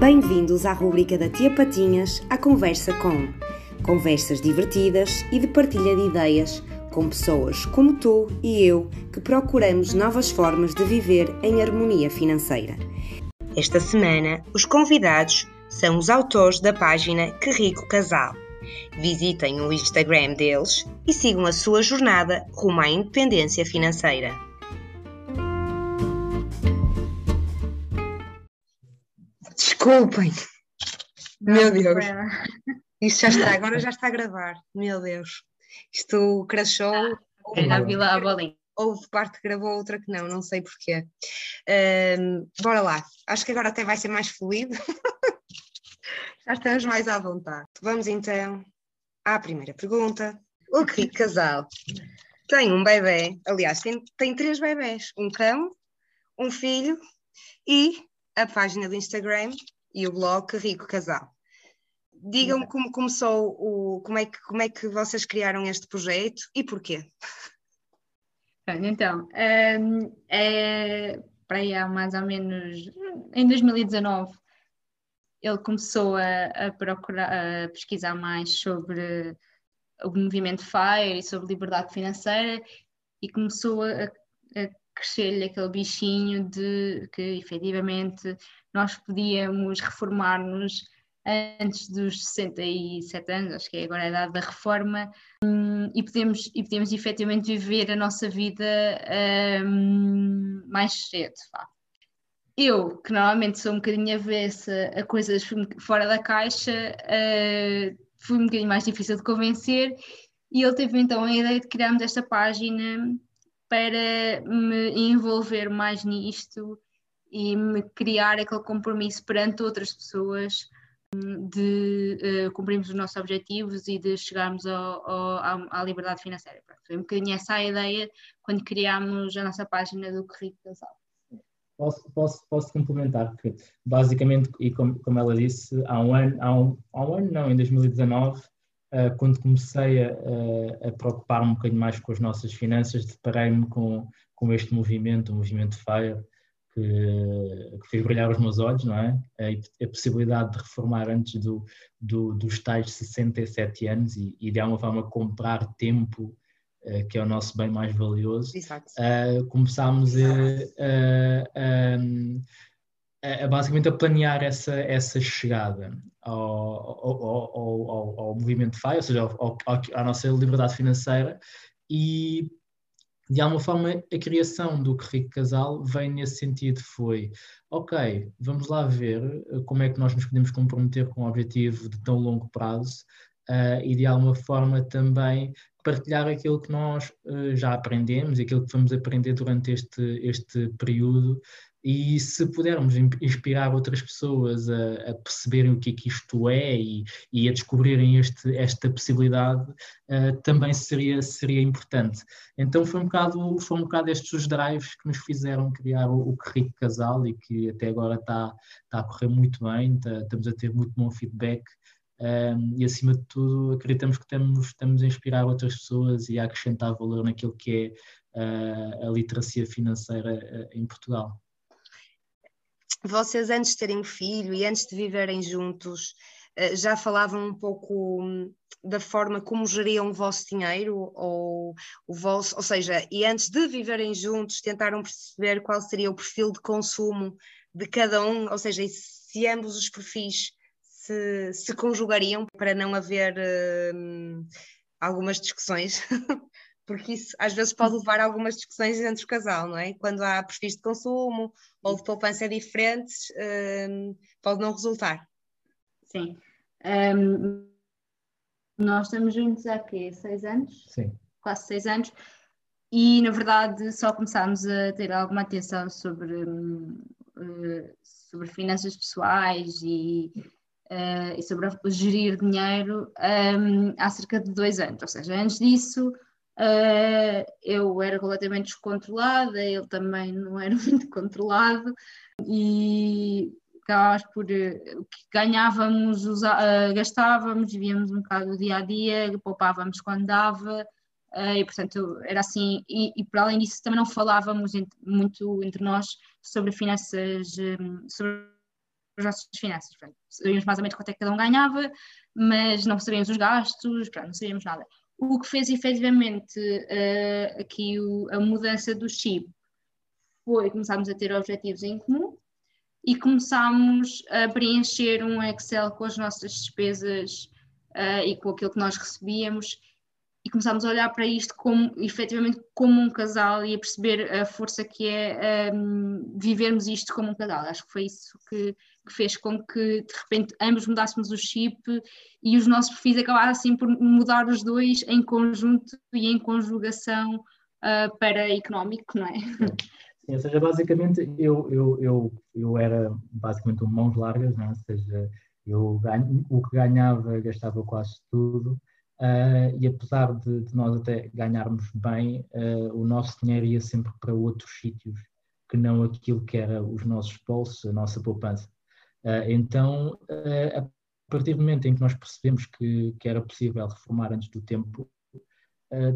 Bem-vindos à rubrica da Tia Patinhas, à Conversa com. Conversas divertidas e de partilha de ideias com pessoas como tu e eu que procuramos novas formas de viver em harmonia financeira. Esta semana, os convidados são os autores da página Que Rico Casal. Visitem o Instagram deles e sigam a sua jornada rumo à independência financeira. Desculpem. Meu Deus. Isto já está, agora já está a gravar. Meu Deus. Isto crashou. Era a Vila a bolinha. Houve parte que gravou, outra que não, não sei porquê. Um, bora lá. Acho que agora até vai ser mais fluido. já estamos mais à vontade. Vamos então à primeira pergunta. O que casal tem um bebê, aliás, tem, tem três bebés, um cão, um filho e a página do Instagram e o blog Rico Casal. Digam-me como começou o, como é que como é que vocês criaram este projeto e porquê. Então, um, é, para aí há mais ou menos em 2019 ele começou a, a procurar a pesquisar mais sobre o movimento FIRE e sobre liberdade financeira e começou a, a crescer-lhe aquele bichinho de que efetivamente nós podíamos reformar-nos antes dos 67 anos, acho que é agora a idade da reforma, hum, e, podemos, e podemos efetivamente viver a nossa vida um, mais cedo. Vá. Eu, que normalmente sou um bocadinho avessa a coisas fora da caixa, uh, foi um bocadinho mais difícil de convencer, e ele teve então a ideia de criarmos esta página para me envolver mais nisto e me criar aquele compromisso perante outras pessoas hum, de uh, cumprirmos os nossos objetivos e de chegarmos ao, ao, à liberdade financeira. Pronto, foi um bocadinho essa a ideia quando criámos a nossa página do Currículo Casal. Posso, posso, posso complementar, porque basicamente, e como, como ela disse, há um ano, há um, há um ano não, em 2019, uh, quando comecei a, a, a preocupar um bocadinho mais com as nossas finanças, deparei-me com, com este movimento, o movimento FIRE, que, que, fez brilhar os meus olhos, não é? A, a possibilidade de reformar antes do, do, dos tais 67 anos e, e de alguma forma comprar tempo, uh, que é o nosso bem mais valioso. Uh, começámos a, a, a, basicamente a planear essa, essa chegada ao, ao, ao, ao, movimento FAI, ou seja, à nossa liberdade financeira, e de alguma forma a criação do Rico Casal vem nesse sentido, foi ok, vamos lá ver eh, como é que nós nos podemos comprometer com um objetivo de tão longo prazo uh, e de alguma forma também partilhar aquilo que nós uh, já aprendemos aquilo que vamos aprender durante este, este período e se pudermos inspirar outras pessoas a, a, perceberem o que é que isto é e, e a descobrirem este, esta possibilidade, uh, também seria, seria importante. Então foi um, bocado, foi um bocado estes os drives que nos fizeram criar o, o Casal e que até agora está, está a correr muito bem, está, estamos a ter muito bom feedback um, ehm, e acima de tudo acreditamos que estamos, estamos a inspirar outras pessoas e a acrescentar valor naquilo que é uh, a literacia financeira uh, em Portugal vocês antes de terem filho e antes de viverem juntos, eh, já falavam um pouco hum, da forma como geriam o vosso dinheiro ou o vosso, ou seja, e antes de viverem juntos tentaram perceber qual seria o perfil de consumo de cada um, ou seja, se ambos os perfis se, se conjugariam para não haver hum, algumas discussões porque isso às vezes pode levar a algumas discussões entre o casal, não é? Quando há perfis de consumo ou de poupança diferentes, um, pode não resultar. Sim. Um, nós estamos juntos há quê? Seis anos? Sim. Quase seis anos. E, na verdade, só começámos a ter alguma atenção sobre, um, uh, sobre finanças pessoais e, uh, e sobre gerir dinheiro um, há cerca de dois anos. Ou seja, antes disso Uh, eu era completamente descontrolada, ele também não era muito controlado e acabávamos por o que ganhávamos, usa, uh, gastávamos, vivíamos um bocado o dia a dia, poupávamos quando dava. e portanto era assim, e, e para além disso também não falávamos muito entre nós sobre finanças, um, sobre as nossas finanças. Portanto, sabíamos mais ou menos quanto é que cada um ganhava, mas não sabíamos os gastos, portanto, não sabíamos nada. O que fez efetivamente uh, aqui o, a mudança do chip foi começarmos a ter objetivos em comum e começámos a preencher um Excel com as nossas despesas uh, e com aquilo que nós recebíamos e começámos a olhar para isto como efetivamente como um casal e a perceber a força que é um, vivermos isto como um casal. Acho que foi isso que, que, fez com que de repente ambos mudássemos o chip e os nossos perfis acabassem por mudar os dois em conjunto e em conjugação uh, para económico, não é? Sim, ou seja, basicamente eu, eu, eu, eu era basicamente um mãos largas, não é? ou seja, eu ganho, o que ganhava gastava quase tudo Uh, e apesar de, de, nós até ganharmos bem, uh, o nosso dinheiro ia sempre para outros sítios que não aquilo que era os nossos bolsos, a nossa poupança. Uh, então, a partir do momento em que nós percebemos que, que era possível reformar antes do tempo,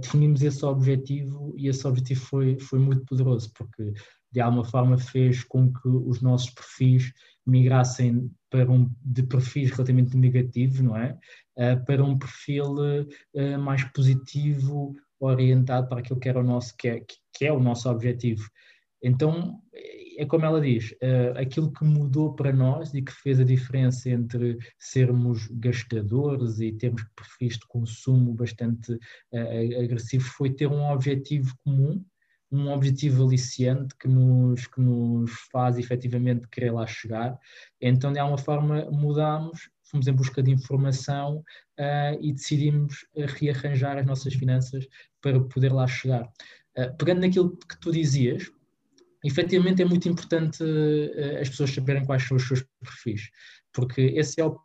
definimos esse objetivo e esse objetivo foi, foi muito poderoso, porque de alguma forma fez com que os nossos perfis migrassem para um, de perfis relativamente negativos, não é? Para um perfil mais positivo, orientado para aquilo que era o nosso, que é, que é o nosso objetivo. Então, é como ela diz, uh, aquilo que mudou para nós e que fez a diferença entre sermos gastadores e termos perfis de consumo bastante agressivos foi ter um objetivo comum um objetivo aliciante que nos, que nos faz efetivamente querer lá chegar. Então, de alguma forma, mudamos, fomos em busca de informação uh, e decidimos rearranjar as nossas finanças para poder lá chegar. Uh, pegando naquilo que tu dizias, efetivamente é muito importante uh, as pessoas saberem quais são os seus perfis, porque esse é o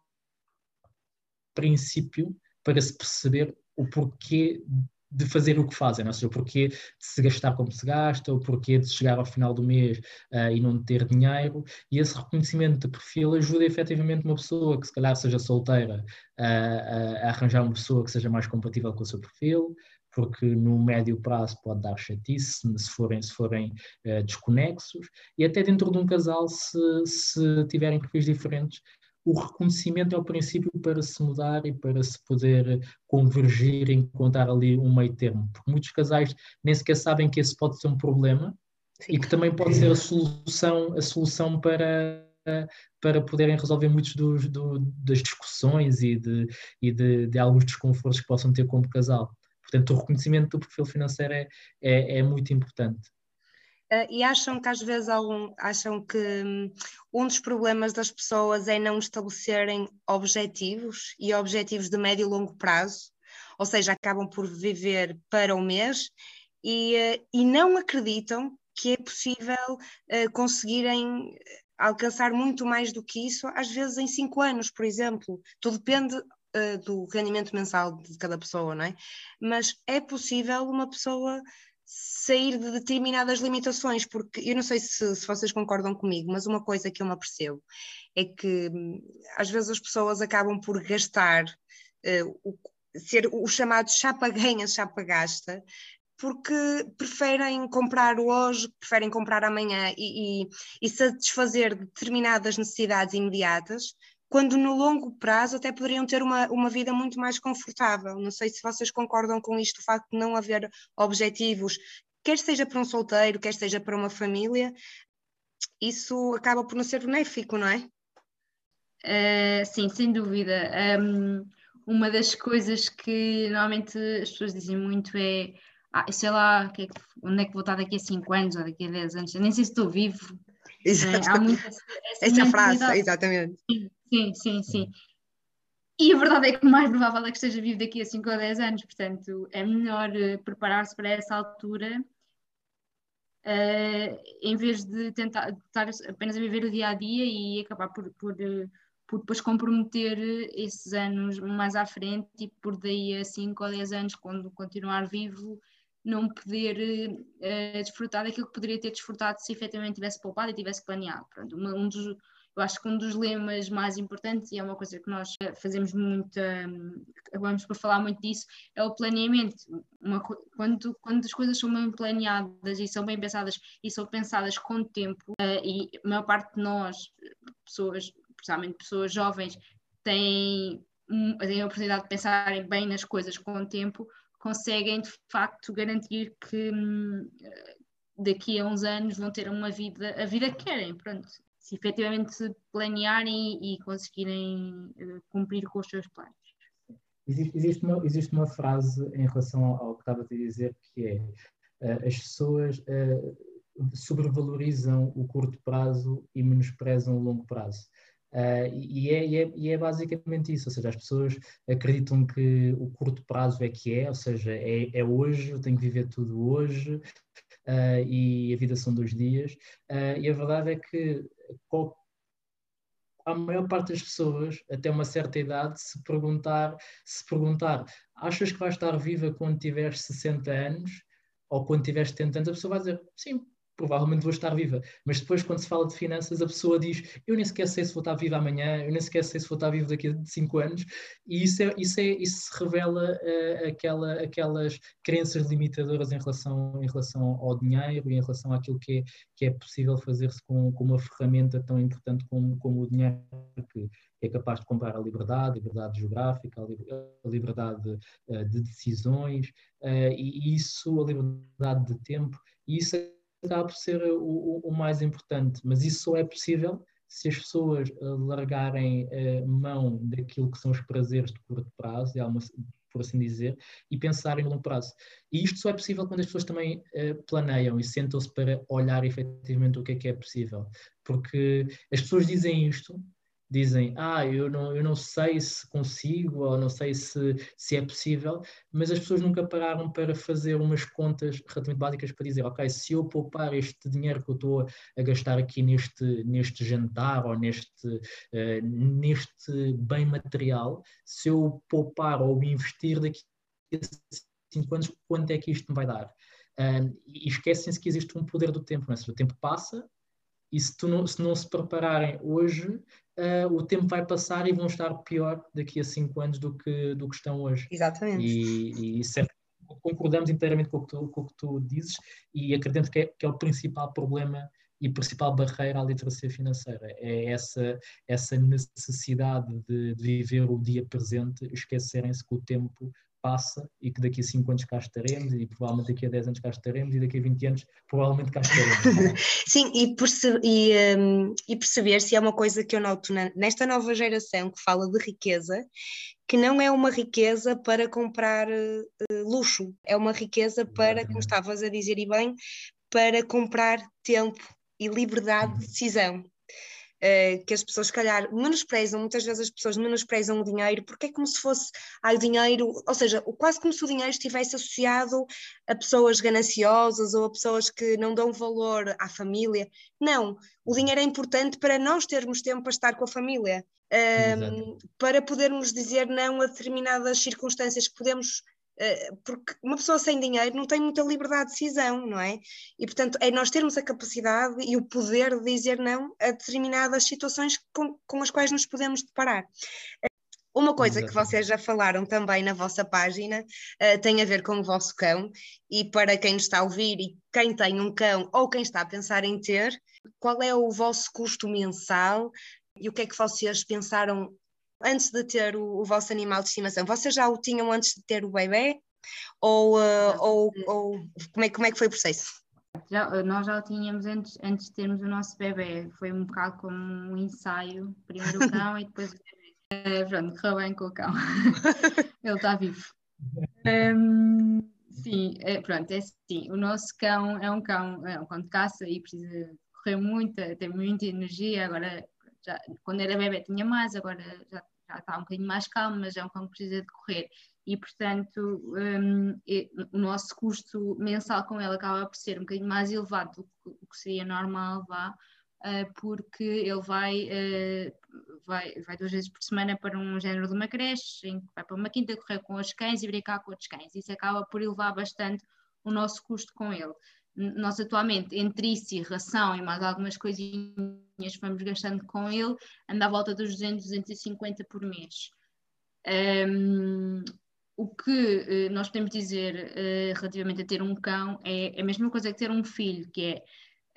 princípio para se perceber o porquê de fazer o que fazem, não? ou seja, o porquê de se gastar como se gasta, o porquê de chegar ao final do mês uh, e não ter dinheiro, e esse reconhecimento de perfil ajuda efetivamente uma pessoa que se calhar seja solteira uh, a arranjar uma pessoa que seja mais compatível com o seu perfil, porque no médio prazo pode dar chatice se forem, se forem uh, desconexos, e até dentro de um casal, se, se tiverem perfis diferentes, o reconhecimento é o princípio para se mudar e para se poder convergir e encontrar ali um meio termo. Porque muitos casais nem sequer sabem que esse pode ser um problema Sim. e que também pode ser a solução, a solução para, para poderem resolver muitos dos, do, das discussões e, de, e de, de, alguns desconfortos que possam ter como casal. Portanto, o reconhecimento do perfil financeiro é, é, é muito importante. Uh, e acham que às vezes algum, acham que um, um dos problemas das pessoas é não estabelecerem objetivos e objetivos de médio e longo prazo, ou seja, acabam por viver para o mês e, uh, e não acreditam que é possível uh, conseguirem alcançar muito mais do que isso, às vezes em cinco anos, por exemplo. Tudo depende do rendimento mensal de cada pessoa, não é? Mas é possível uma pessoa sair de determinadas limitações, porque eu não sei se, se, vocês concordam comigo, mas uma coisa que eu me apercebo é que hum, às vezes as pessoas acabam por gastar, uh, o, ser o chamado chapa-ganha, chapa-gasta, porque preferem comprar hoje, preferem comprar amanhã e, e, e satisfazer determinadas necessidades imediatas, quando no longo prazo até poderiam ter uma, uma vida muito mais confortável. Não sei se vocês concordam com isto, o facto de não haver objetivos, quer seja para um solteiro, quer seja para uma família, isso acaba por não ser benéfico, não é? Uh, sim, sem dúvida. Um, uma das coisas que normalmente as pessoas dizem muito é ah, sei lá, que é que, onde é que vou estar daqui a 5 anos ou daqui a 10 anos, eu nem sei se estou vivo. Exato. É, há muita, essa, essa frase, exatamente. Sim, Sim, sim, sim. E a verdade é que o mais provável é que esteja vivo daqui a 5 ou 10 anos, portanto, é melhor uh, preparar-se para essa altura uh, em vez de tentar estar apenas a viver o dia a dia e acabar por, por, uh, por depois comprometer esses anos mais à frente e por daí a 5 ou 10 anos, quando continuar vivo, não poder desfrutar daquilo que poderia ter desfrutado se efetivamente tivesse poupado e tivesse planeado. Pronto, um dos eu acho que um dos lemas mais importantes, e é uma coisa que nós fazemos muito, acabamos por falar muito disso, é o planeamento. Uma, quando, quando as coisas são bem planeadas e são bem pensadas e são pensadas com tempo, uh, e a maior parte de nós, pessoas principalmente pessoas jovens, têm, têm a oportunidade de pensarem bem nas coisas com o tempo, conseguem de facto garantir que hum, daqui a uns anos vão ter uma vida, a vida que querem, pronto. Se efetivamente planearem e, conseguirem uh, cumprir com os seus planos. Existe, existe, uma, existe uma frase em relação ao, que estava a dizer que é uh, as pessoas uh, sobrevalorizam o curto prazo e menosprezam o longo prazo. Uh, e, é, e, é, e, é, basicamente isso, ou seja, as pessoas acreditam que o curto prazo é que é, ou seja, é, é hoje, eu tenho que viver tudo hoje uh, e a vida são dois dias. Uh, e a verdade é que qual, a maior parte das pessoas, até uma certa idade, se perguntar, se perguntar, achas que vais estar viva quando tiveres 60 anos? Ou quando tiveres 70 anos, a pessoa vai dizer, sim, provavelmente vou estar viva. Mas depois, quando se fala de finanças, a pessoa diz: Eu nem sequer sei se vou estar viva amanhã, eu nem sequer sei se vou estar vivo daqui a cinco anos. E isso, é, isso, é, isso revela uh, aquela, aquelas crenças limitadoras em relação, em relação ao dinheiro e em relação àquilo que é, que é possível fazer-se com, com uma ferramenta tão importante como, como o dinheiro, que é capaz de comprar a liberdade, a liberdade geográfica, a liberdade uh, de decisões, uh, e isso, a liberdade de tempo, e isso acaba por ser o, o, mais importante, mas isso só é possível se as pessoas eh, largarem uh, mão daquilo que são os prazeres de curto prazo, por assim dizer, e pensarem no longo prazo. E isto só é possível quando as pessoas também uh, planeiam e sentam-se para olhar efetivamente o que é que é possível. Porque as pessoas dizem isto, dizem, ah, eu não, eu não sei se consigo ou não sei se, se é possível, mas as pessoas nunca pararam para fazer umas contas relativamente básicas para dizer, ok, se eu poupar este dinheiro que eu estou a gastar aqui neste, neste jantar ou neste, uh, neste bem material, se eu poupar ou investir daqui a cinco anos, quanto é que isto me vai dar? Uh, e esquecem-se que existe um poder do tempo, não é? O tempo passa e se, não, se não se prepararem hoje, uh, o tempo vai passar e vão estar pior daqui a cinco anos do que, do que estão hoje. Exatamente. E, e certo, concordamos inteiramente com o que tu, com o que tu dizes e acredito que é, que é o principal problema e principal barreira à literacia financeira. É essa, essa necessidade de, de viver o dia presente, esquecerem-se que o tempo passa e que daqui a 5 anos cá estaremos e provavelmente daqui a 10 anos cá estaremos e daqui a 20 anos provavelmente cá estaremos. Sim, e, perce e, um, e, perceber se é uma coisa que eu noto na, nesta nova geração que fala de riqueza, que não é uma riqueza para comprar uh, luxo, é uma riqueza para, como estavas a dizer e bem, para comprar tempo e liberdade de uhum. decisão. Uh, que as pessoas, se calhar, menosprezam, muitas vezes as pessoas menosprezam o dinheiro, porque é como se fosse ah, dinheiro, ou seja, quase como se o dinheiro estivesse associado a pessoas gananciosas ou a pessoas que não dão valor à família. Não, o dinheiro é importante para nós termos tempo para estar com a família, um, para podermos dizer não a determinadas circunstâncias que podemos porque uma pessoa sem dinheiro não tem muita liberdade de decisão, não é? E portanto é nós termos a capacidade e o poder de dizer não a determinadas situações com, com as quais nos podemos deparar. Uma coisa que vocês já falaram também na vossa página uh, tem a ver com o vosso cão, e para quem nos está a ouvir e quem tem um cão ou quem está a pensar em ter, qual é o vosso custo mensal e o que é que vocês pensaram antes de ter o, o, vosso animal de estimação? Vocês já o tinham antes de ter o bebê? Ou, uh, ou, ou como, é, como é que foi o processo? Já, nós já o tínhamos antes, antes de termos o nosso bebê. Foi um bocado como um ensaio. Primeiro o cão e depois o bebê. Uh, pronto, correu bem com o cão. Ele está vivo. Um, sim, é, pronto, é assim. O nosso cão é um cão, é um cão de caça e precisa correr muito, tem muita energia. Agora já, quando era bebê tinha mais, agora já, já está um bocadinho mais calmo, mas é um cão que precisa de correr. E, portanto, um, o nosso custo mensal com ele acaba por ser um bocadinho mais elevado do que, do que seria normal, uh, porque ele vai, uh, vai, vai duas vezes por semana para um género de uma creche, em que vai para uma quinta correr com os cães e brincar com outros cães. Isso acaba por elevar bastante o nosso custo com ele nós atualmente, entre isso e ração e mais algumas coisinhas que vamos gastando com ele, anda à volta dos 200, 250 por mês. Um, o que uh, nós podemos dizer uh, relativamente a ter um cão é, é a mesma coisa que ter um filho, que é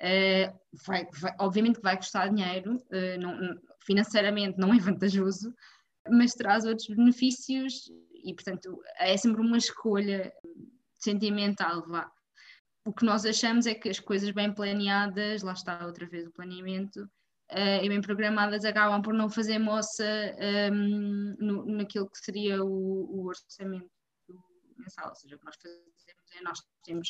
Uh, vai, vai, obviamente que vai custar dinheiro, não, financeiramente não é vantajoso, mas traz outros benefícios e, portanto, é sempre uma escolha sentimental, vá. O que nós achamos é que as coisas bem planeadas, lá está outra vez o planeamento, uh, e bem programadas acabam por não fazer moça um, no, naquilo que seria o, o orçamento mensal, ou seja, o que nós fazemos é nós temos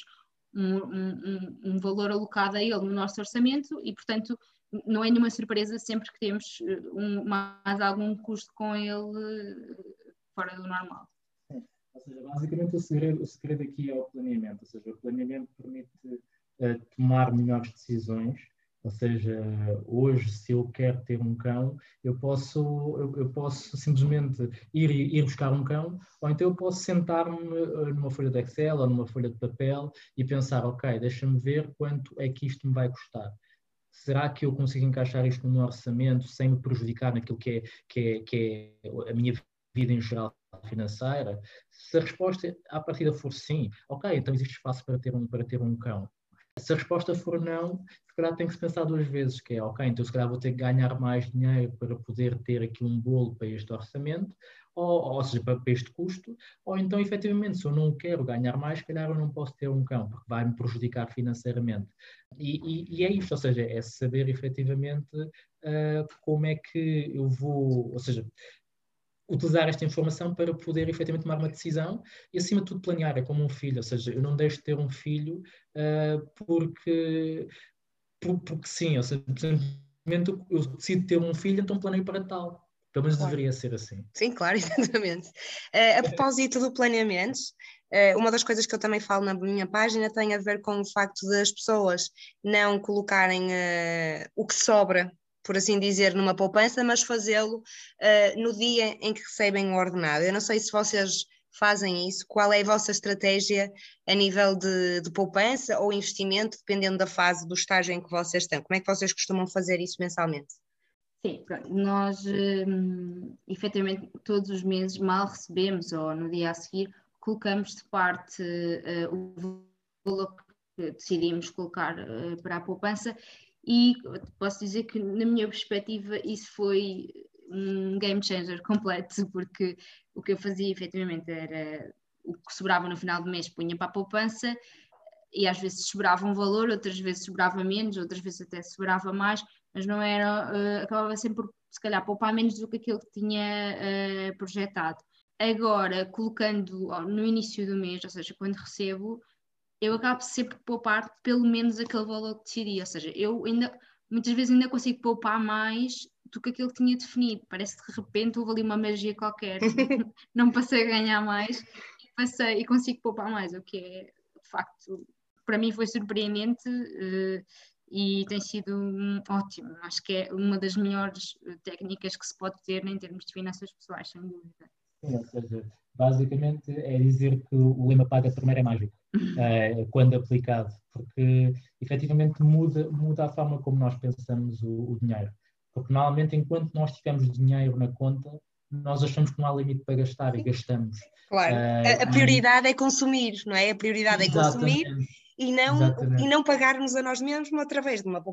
um, um, um, valor alocado a ele no nosso orçamento e, portanto, não é nenhuma surpresa sempre que temos eh, um, mais algum custo com ele eh, fora do normal. Ou seja, basicamente o segredo, o segredo aqui é o planeamento, ou seja, o planeamento permite uh, tomar melhores decisões, ou seja, hoje se eu quero ter um cão, eu posso, eu, posso simplesmente ir, ir buscar um cão, ou então eu posso sentar-me numa folha de Excel ou numa folha de papel e pensar, ok, deixa-me ver quanto é que isto me vai custar. Será que eu consigo encaixar isto no meu orçamento sem me prejudicar naquilo que é, que é, que é a minha vida em geral financeira? Se a resposta à partida for sim, ok, então existe espaço para ter um, para ter um cão. Se a resposta for não, se calhar tem que se pensar duas vezes, que é, ok, então se calhar vou ter que ganhar mais dinheiro para poder ter aqui um bolo para este orçamento, ou, ou seja, para, este custo, ou então, efetivamente, se eu não quero ganhar mais, se calhar eu não posso ter um cão, porque vai-me prejudicar financeiramente. E, e, e, é isto, ou seja, é saber efetivamente uh, como é que eu vou, ou seja, utilizar esta informação para poder efetivamente tomar uma decisão e, acima de tudo, planear. É como um filho, ou seja, eu não deixo de ter um filho uh, porque, por, porque sim, ou seja, eu decido ter um filho, então planeio para tal. Pelo menos claro. deveria ser assim. Sim, claro, exatamente. Uh, a propósito do planeamento, uh, uma das coisas que eu também falo na minha página tem a ver com o facto das pessoas não colocarem o que sobra, por assim dizer, numa poupança, mas fazê-lo no dia em que recebem o ordenado. Eu não sei se vocês fazem isso, qual é a vossa estratégia a nível de, de poupança ou investimento, dependendo da fase do estágio em que vocês estão. Como é que vocês costumam fazer isso mensalmente? Sim, pronto. nós um, efetivamente todos os meses mal recebemos ou no dia a seguir colocamos de parte uh, o valor que decidimos colocar uh, para a poupança e posso dizer que na minha perspectiva isso foi um game changer completo porque o que eu fazia efetivamente era o que sobrava no final do mês punha para a poupança e às vezes sobrava um valor, outras vezes sobrava menos, outras vezes até sobrava mais, mas não era, uh, acabava sempre por, se calhar, poupar menos do que aquilo que tinha uh, projetado. Agora, colocando no início do mês, ou seja, quando recebo, eu acabo sempre por poupar pelo menos aquele valor que decidi, ou seja, eu ainda, muitas vezes ainda consigo poupar mais do que aquilo que tinha definido. Parece que de repente houve ali uma magia qualquer, não passei a ganhar mais e passei e consigo poupar mais, o que é de facto para mim foi surpreendente uh, e tem sido um, ótimo. Acho que é uma das melhores eh, técnicas que se pode ter em termos de finanças pessoais, sem dúvida. Sim, ou seja, basicamente é dizer que o lema paga primeiro é mágico, uh, quando aplicado, porque efetivamente muda, muda a forma como nós pensamos o, o dinheiro. Porque normalmente, enquanto nós tivermos dinheiro na conta, nós achamos que não há limite para gastar e gastamos. Claro, uh, a, a, prioridade é consumir, não é? A prioridade Exatamente. é consumir e não, e não pagarmos a nós mesmos através de uma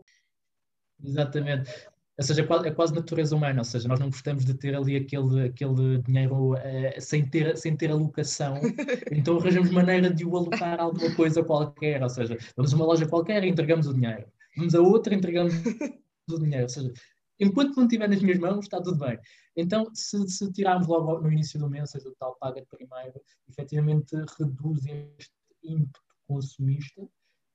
Exatamente. Ou seja, é, é quase natureza humana, ou seja, nós não gostamos de ter ali aquele, aquele dinheiro uh, sem, ter, sem ter alocação, então arranjamos maneira de o alocar a alguma coisa qualquer, ou seja, vamos a uma loja qualquer e entregamos o dinheiro, vamos a outra e entregamos o dinheiro, ou seja, enquanto não estiver nas minhas mãos, está tudo bem. Então, se, se tirarmos logo no início do mês, seja o tal paga primeiro, efetivamente reduz este ímpeto consumista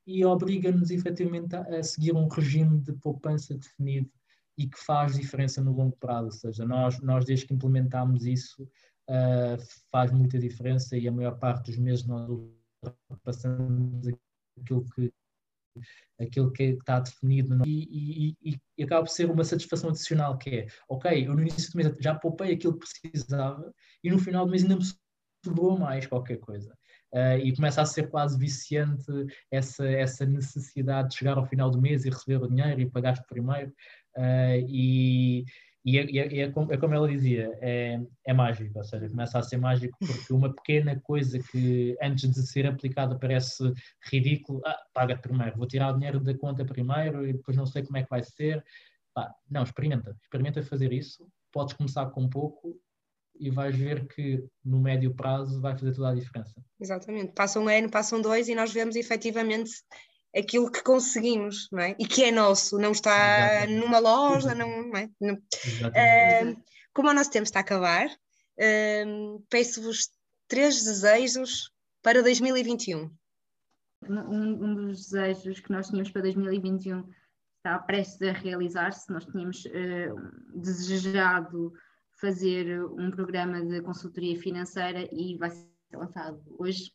e obriga-nos efetivamente a, a, seguir um regime de poupança definido e que faz diferença no longo prazo. Ou seja, nós, nós desde que implementámos isso, uh, faz muita diferença e a maior parte dos meses nós passamos aquilo que aquilo que está definido e, e, e, acaba por ser uma satisfação adicional que é, ok, eu no início do mês já poupei aquilo que precisava e no final do mês ainda me sobrou mais qualquer coisa uh, e começa a ser quase viciante essa, essa necessidade de chegar ao final do mês e receber o dinheiro e pagaste primeiro. Uh, e, E, é, é, é, como, é, como, ela dizia, é, é mágico, ou seja, começa a ser mágico porque uma pequena coisa que antes de ser aplicada parece ridículo, ah, paga primeiro, vou tirar o dinheiro da conta primeiro e depois não sei como é que vai ser. Pá, não, experimenta, experimenta fazer isso, podes começar com pouco e vais ver que no médio prazo vai fazer toda a diferença. Exatamente, passa um ano, passam dois e nós vemos efetivamente aquilo que conseguimos, não é? E que é nosso, não está Exatamente. numa loja, não, não é? Não. Uh, como o nosso tempo está a acabar, uh, peço-vos três desejos para 2021. Um, um, dos desejos que nós tínhamos para 2021 está prestes a realizar-se. Nós tínhamos uh, desejado fazer um programa de consultoria financeira e vai ser lançado hoje,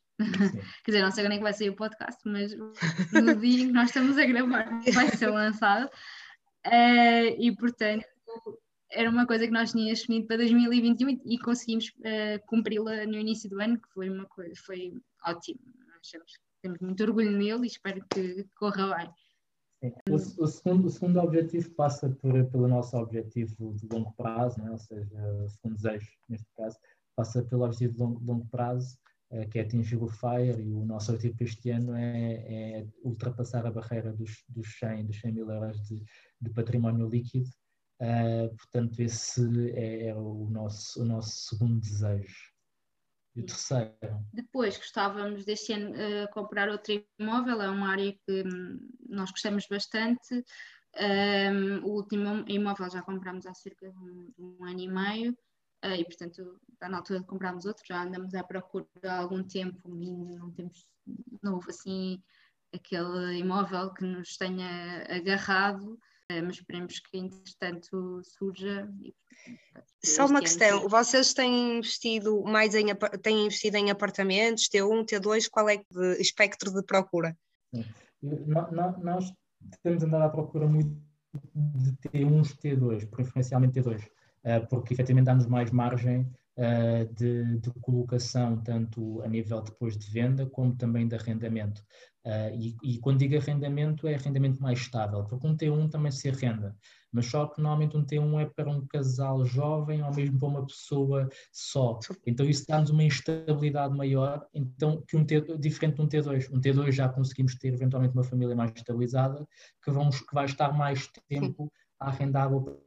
Quer dizer, não sei quando é que vai sair o podcast, mas no dia em que nós estamos a gravar vai ser lançado. Uh, e portanto, era uma coisa que nós tínhamos definido para 2021 e, conseguimos uh, cumpri-la no início do ano, que foi uma coisa, foi ótimo. Nós temos muito orgulho nele e espero que corra bem. O, o, segundo, o segundo objetivo passa por, pelo nosso objetivo de longo prazo, né? ou seja, o segundo desejo, neste caso, passa pelo objetivo de longo, longo prazo, que é atingir o FIRE, e o nosso objetivo este ano é, é ultrapassar a barreira dos, dos 100, dos 100 mil euros de, de património líquido. Uh, portanto, esse é, é, o, nosso, o nosso segundo desejo. E o terceiro? Depois gostávamos deste ano uh, comprar outro imóvel, é uma área que um, nós gostamos bastante. Um, o último imóvel já compramos há cerca de um, de um ano e meio Uh, e portanto está na altura de comprarmos outro, já andamos à procura há algum tempo não temos novo assim aquele imóvel que nos tenha agarrado, uh, mas esperemos que entretanto surja. E, Só uma questão, vocês têm investido mais em, têm investido em apartamentos, T1, T2, qual é o espectro de procura? Nós temos andado à procura muito de T1, T2, preferencialmente T2 eh, porque efetivamente dá-nos mais margem eh, de, de, colocação, tanto a nível depois de venda, como também de arrendamento. Uh, e, e, quando digo arrendamento, é arrendamento mais estável, porque um T1 também se arrenda, mas só que normalmente um T1 é para um casal jovem ou mesmo para uma pessoa só. Então isso dá-nos uma instabilidade maior, então que um T, diferente de um T2. Um T2 já conseguimos ter eventualmente uma família mais estabilizada, que, vamos, que vai estar mais tempo a arrendar o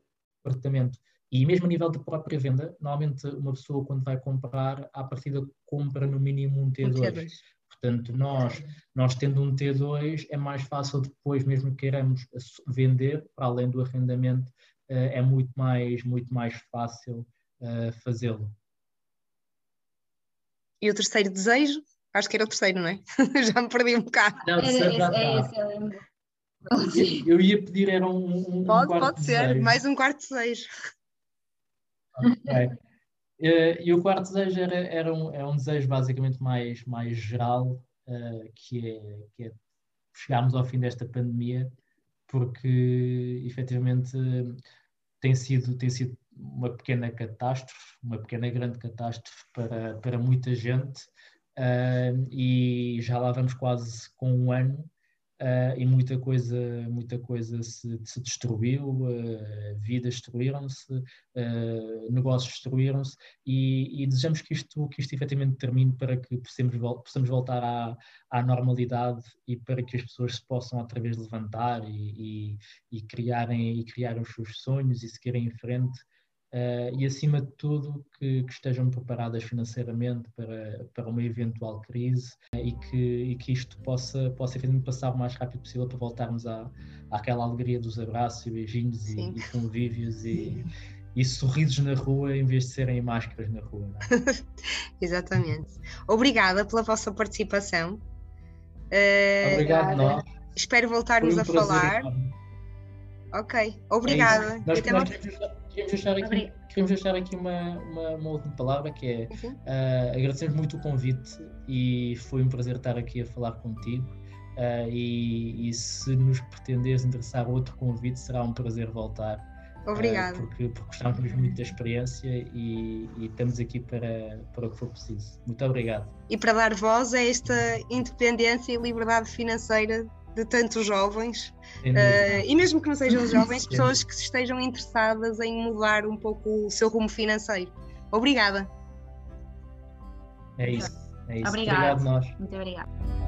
apartamento. E mesmo a nível de própria venda, normalmente uma pessoa quando vai comprar, à partida compra no mínimo um T2. Um T2. Portanto, nós, nós tendo um T2, é mais fácil depois, mesmo que queiramos vender, para além do arrendamento, eh, é muito mais, muito mais fácil uh, fazê-lo. E o terceiro desejo? Acho que era o terceiro, não é? já me perdi um bocado. Não, é, esse, é esse, eu, eu ia pedir, era um, um Pode, um pode ser, desejo. mais um quarto desejo. Okay. Uh, e o quarto desejo era, era um, é um desejo basicamente mais, mais geral, uh, que, é, que é chegarmos ao fim desta pandemia, porque efetivamente tem sido, tem sido uma pequena catástrofe, uma pequena grande catástrofe para, para muita gente, uh, e já lá vamos quase com um ano Uh, e muita coisa, muita coisa se, se destruiu, uh, vidas destruíram-se, uh, negócios destruíram-se e, e, desejamos que isto, que isto efetivamente termine para que possamos, possamos voltar à, à normalidade e para que as pessoas se possam outra vez levantar e, e, e criarem, e criarem os seus sonhos e seguirem em frente Uh, e, acima de tudo, que, que, estejam preparadas financeiramente para, para uma eventual crise uh, e, que, e que isto possa, possa efetivamente passar o mais rápido possível para voltarmos à, àquela alegria dos abraços e beijinhos e, e, convívios e, e, sorrisos na rua em vez de serem máscaras na rua. É? Exatamente. Obrigada pela vossa participação. Uh, Obrigado, nós. Espero voltarmos um a falar. Enorme. Ok, obrigada. É nós, nós queríamos deixar aqui, queríamos deixar aqui uma, uma, uma, última palavra que é uhum. uh, agradecemos muito o convite e foi um prazer estar aqui a falar contigo. Uh, e, e, se nos pretenderes interessar outro convite, será um prazer voltar. Obrigada. Uh, porque, porque gostamos muito da experiência e, e, estamos aqui para, para o que for preciso. Muito obrigado. E para dar voz a esta independência e liberdade financeira de tantos jovens, uh, e mesmo que não sejam jovens, pessoas que estejam interessadas em mudar um pouco o seu rumo financeiro. Obrigada. É isso. É isso. Obrigado. Obrigado nós. Muito obrigada.